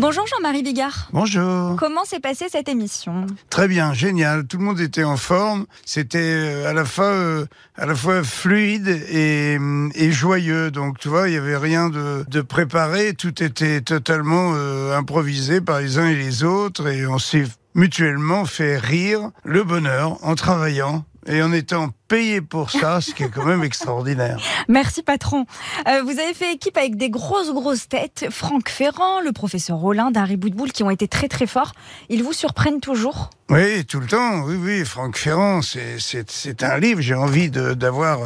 Bonjour Jean-Marie Bigard. Bonjour. Comment s'est passée cette émission? Très bien, génial. Tout le monde était en forme. C'était euh, à la fois euh, à la fois fluide et, et joyeux. Donc tu vois, il y avait rien de, de préparé. Tout était totalement euh, improvisé par les uns et les autres, et on s'est mutuellement fait rire le bonheur en travaillant et en étant payé pour ça, ce qui est quand même extraordinaire. Merci patron. Euh, vous avez fait équipe avec des grosses grosses têtes, Franck Ferrand, le professeur Rollin, Darry Boudboul, qui ont été très très forts. Ils vous surprennent toujours Oui, tout le temps. Oui, oui. Franck Ferrand, c'est un livre. J'ai envie d'avoir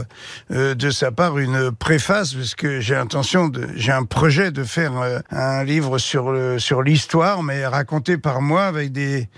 euh, de sa part une préface parce que j'ai intention j'ai un projet de faire euh, un livre sur le sur l'histoire, mais raconté par moi avec des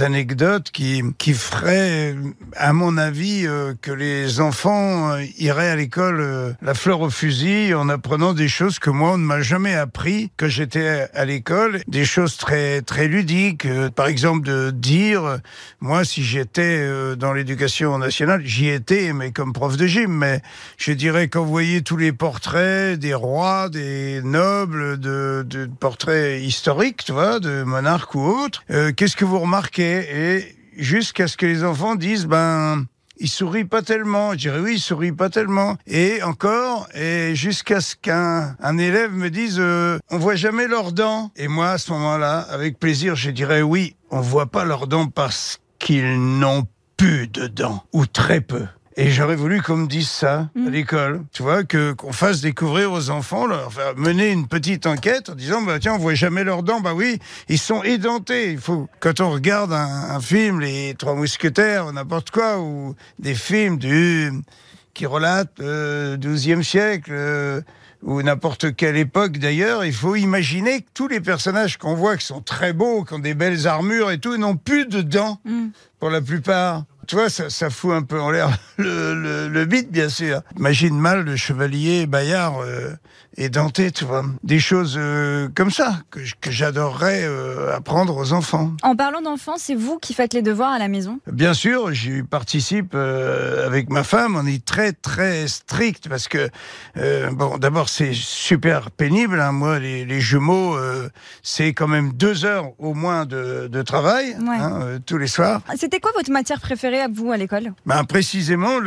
anecdotes qui qui feraient, à mon avis, que les enfants euh, iraient à l'école euh, la fleur au fusil en apprenant des choses que moi on ne m'a jamais appris. Que j'étais à l'école, des choses très très ludiques, euh, par exemple de dire moi si j'étais dans l'éducation nationale, j'y étais mais comme prof de gym, mais je dirais vous voyez tous les portraits des rois, des nobles, de, de portraits historiques, tu vois, de monarques ou autres, qu'est-ce que vous remarquez? Et jusqu'à ce que les enfants disent ben il sourit pas tellement. Je dirais oui, il sourit pas tellement. Et encore, et jusqu'à ce qu'un un élève me dise, euh, on voit jamais leurs dents. Et moi, à ce moment-là, avec plaisir, je dirais oui, on voit pas leurs dents parce qu'ils n'ont plus de dents ou très peu. Et j'aurais voulu qu'on me dise ça à Mm. l'école. Tu vois, que qu'on fasse découvrir aux enfants, leur mener une petite enquête en disant, bah tiens, on voit jamais leurs dents. Bah oui, ils sont édentés. Il faut, quand on regarde un, un film, les Trois Mousquetaires, ou n'importe quoi, ou des films du qui relatent le XIIe siècle. euh, ou n'importe quelle époque d'ailleurs, il faut imaginer que tous les personnages qu'on voit qui sont très beaux, qui ont des belles armures et tout, n'ont plus de dents Mm. pour la plupart. Tu vois, ça, ça fout un peu en l'air le, le, beat, bien sûr. Imagine mal le chevalier Bayard euh, édenté, tu vois. Des choses euh, comme ça que, j'adorerais euh, apprendre aux enfants. En parlant d'enfants, c'est vous qui faites les devoirs à la maison? Bien sûr, j'y participe euh, avec ma femme. On est très très strict parce que euh, bon, d'abord c'est super pénible. hein. Moi, les, les jumeaux, euh, c'est quand même deux heures au moins de, de travail Ouais. hein, euh, tous les soirs. C'était quoi votre matière préférée à vous à l'école? Ben, précisément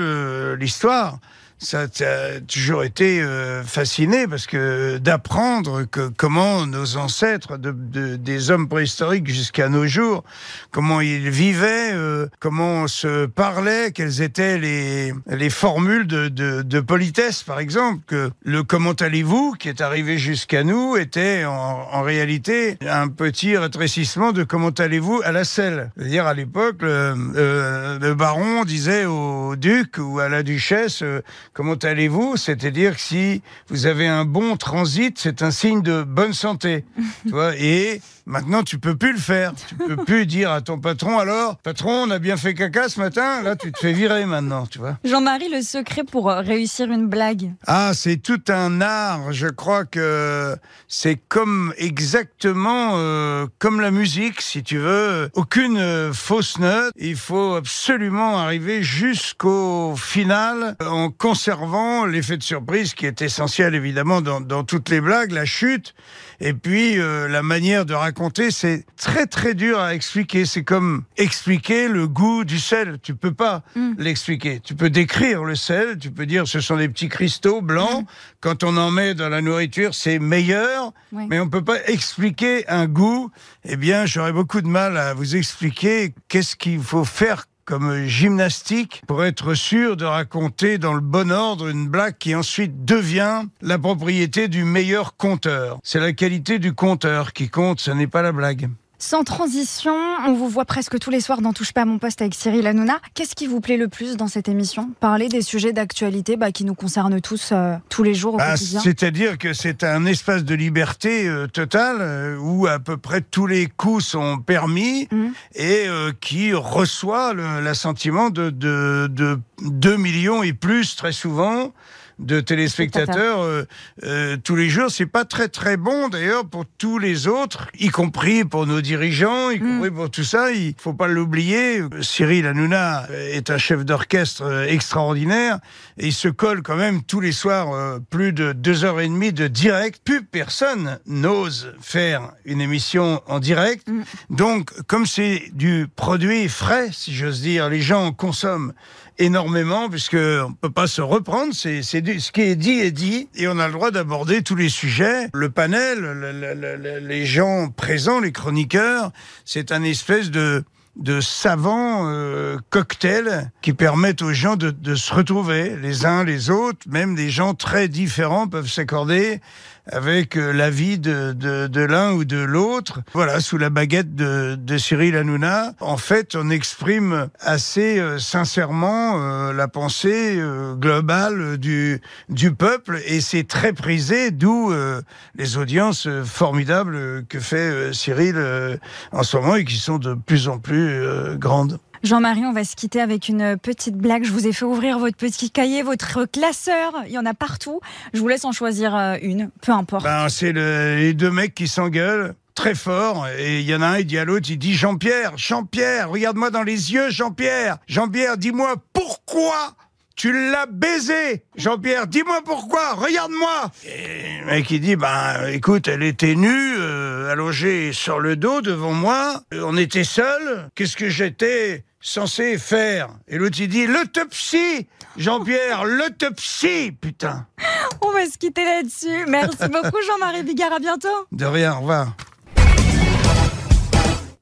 l'histoire. Ça a toujours été euh, fasciné parce que d'apprendre que comment nos ancêtres, de, de- des hommes préhistoriques jusqu'à nos jours, comment ils vivaient, euh, comment on se parlait, quelles étaient les, les formules de, de, de politesse, par exemple, que le comment allez-vous, qui est arrivé jusqu'à nous, était en, en réalité un petit rétrécissement de comment allez-vous à la selle. C'est-à-dire à l'époque, le, euh, le baron disait au duc ou à la duchesse euh, comment allez-vous, c'est-à-dire que si vous avez un bon transit, c'est un signe de bonne santé. tu vois et maintenant, tu peux plus le faire. Tu peux plus dire à ton patron alors, patron, on a bien fait caca ce matin. Là, tu te fais virer maintenant, tu vois. Jean-Marie, le secret pour euh, réussir une blague Ah, c'est tout un art. Je crois que c'est comme exactement euh, comme la musique, si tu veux. Aucune euh, fausse note. Il faut absolument arriver jusqu'au final en conservant l'effet de surprise qui est essentiel évidemment dans, dans toutes les blagues, la chute. Et puis euh, la manière de raconter, c'est très très dur à expliquer. C'est comme expliquer le goût du sel. Tu peux pas Mm. l'expliquer. Tu peux décrire le sel. Tu peux dire ce sont des petits cristaux blancs. Quand on en met dans la nourriture, c'est meilleur. Oui. Mais on peut pas expliquer un goût. Eh bien, j'aurais beaucoup de mal à vous expliquer qu'est-ce qu'il faut faire comme gymnastique pour être sûr de raconter dans le bon ordre une blague qui ensuite devient la propriété du meilleur conteur. C'est la qualité du conteur qui compte, ce n'est pas la blague. Sans transition, on vous voit presque tous les soirs dans Touche pas à mon poste avec Cyril Hanouna. Qu'est-ce qui vous plaît le plus dans cette émission? Parler des sujets d'actualité bah, qui nous concernent tous, euh, tous les jours au Ah, quotidien. C'est-à-dire que c'est un espace de liberté euh, totale euh, où à peu près tous les coups sont permis Mhm. et qui reçoit l'assentiment de, de, de 2 millions et plus très souvent de téléspectateurs euh, euh, tous les jours. C'est pas très très bon d'ailleurs pour tous les autres, y compris pour nos dirigeants, y compris pour tout ça. Il faut pas l'oublier. Cyril Hanouna est un chef d'orchestre euh, extraordinaire et il se colle quand même tous les soirs euh, plus de deux heures et demie de direct. Plus personne n'ose faire une émission en direct. Donc, comme c'est du produit frais, si j'ose dire, les gens consomment énormément puisque on peut pas se reprendre. C'est ce qui est dit est dit et on a le droit d'aborder tous les sujets. Le panel, le- le- le- le- les gens présents, les chroniqueurs, c'est un espèce de de savants euh, qui permettent aux gens de, de se retrouver les uns les autres, même des gens très différents peuvent s'accorder avec euh, l'avis de, de, de l'un ou de l'autre. Voilà, sous la baguette de, de Cyril Hanouna, en fait, on exprime assez euh, sincèrement euh, la pensée globale du, du peuple et c'est très prisé, d'où les audiences formidables que fait Cyril en ce moment et qui sont de plus en plus grandes. Jean-Marie, on va se quitter avec une petite blague. Je vous ai fait ouvrir votre petit cahier, votre classeur. Il y en a partout. Je vous laisse en choisir euh, une, peu importe. Ben, c'est le- les deux mecs qui s'engueulent très fort et il y en a un, il dit à l'autre, il dit Jean-Pierre, Jean-Pierre, regarde-moi dans les yeux, Jean-Pierre. Jean-Pierre, dis-moi pourquoi tu l'as baisé Jean-Pierre, dis-moi pourquoi, regarde-moi Et le mec il dit, ben écoute, elle était nue, euh, allongée sur le dos devant moi, Euh, on était seuls, qu'est-ce que j'étais? Censé faire Et l'autre il dit, l'autopsie Jean-Pierre, l'autopsie Putain On va se quitter là-dessus. Merci beaucoup, Jean-Marie Bigard. À bientôt. De rien, au revoir.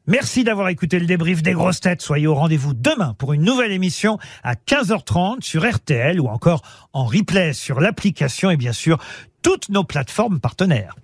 Merci d'avoir écouté le débrief des grosses têtes. Soyez au rendez-vous demain pour une nouvelle émission à 15h30 sur RTL ou encore en replay sur l'application et bien sûr toutes nos plateformes partenaires.